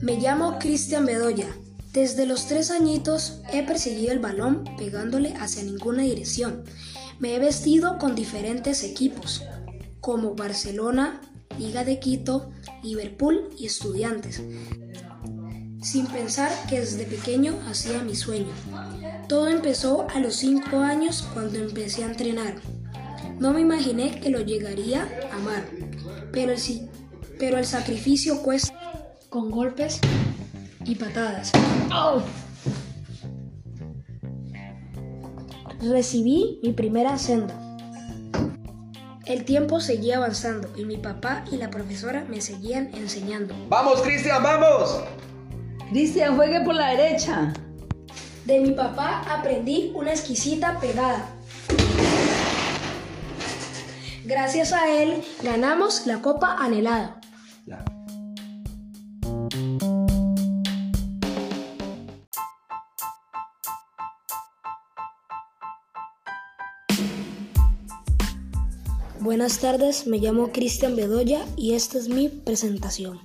Me llamo Cristian Bedoya. Desde los tres añitos he perseguido el balón pegándole hacia ninguna dirección. Me he vestido con diferentes equipos, como Barcelona, Liga de Quito, Liverpool y Estudiantes, sin pensar que desde pequeño hacía mi sueño. Todo empezó a los cinco años cuando empecé a entrenar. No me imaginé que lo llegaría a amar, pero el, pero el sacrificio cuesta con golpes y patadas. Recibí mi primera senda. El tiempo seguía avanzando y mi papá y la profesora me seguían enseñando. ¡Vamos, Cristian, vamos! Cristian, juegue por la derecha. De mi papá aprendí una exquisita pegada. Gracias a él ganamos la copa anhelada. Buenas tardes, me llamo Cristian Bedoya y esta es mi presentación.